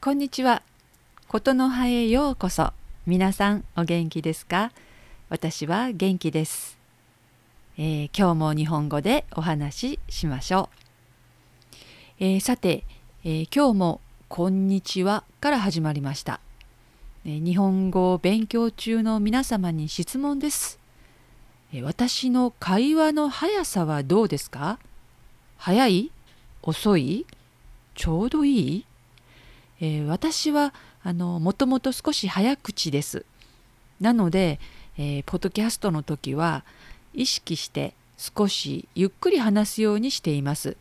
こんにちは。ことの葉へようこそ。皆さんお元気ですか？私は元気です、えー、今日も日本語でお話ししましょう。えー、さて、えー、今日もこんにちはから始まりました。え日本語を勉強中の皆様に質問です。え私の会話の速さはどうですか？早い？遅い？ちょうどいい、えー、私はあのもともと少し早口です。なので、えー、ポッドキャストの時は意識して少しゆっくり話すようにしています。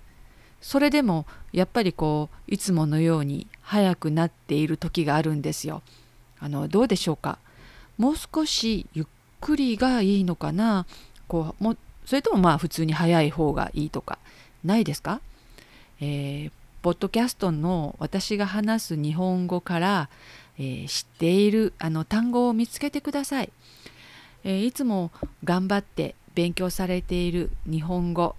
それでもやっぱりこういつものように早くなっている時があるんですよ。あのどうでしょうか？もう少しゆっくりがいいのかな？こうもそれともまあ普通に早い方がいいとかないですか？えー、ポッドキャストの私が話す日本語から、えー、知っているあの単語を見つけてください、えー、いつも頑張って勉強されている日本語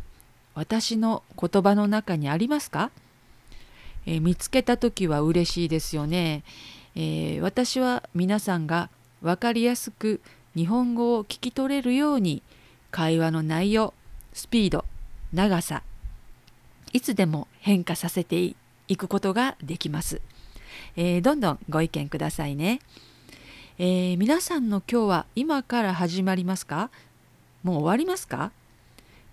私の言葉の中にありますか、え見つけた時は嬉しいですよね、え私は皆さんが分かりやすく日本語を聞き取れるように会話の内容スピード長さいつでも変化させていくことができます、えー、どんどんご意見くださいね、えー、皆さんの今日は今から始まりますか？もう終わりますか、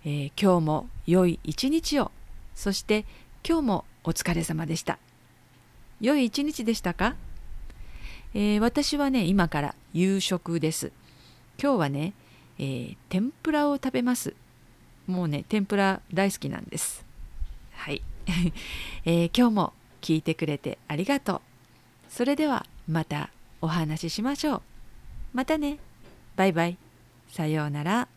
えー、今日も良い一日を。そして今日もお疲れ様でした。良い一日でしたか、え私はね今から夕食です。今日はね、え天ぷらを食べます。もうね天ぷら大好きなんです。はい、えー、今日も聞いてくれてありがとう。それではまたお話ししましょう。またね。バイバイ。さようなら。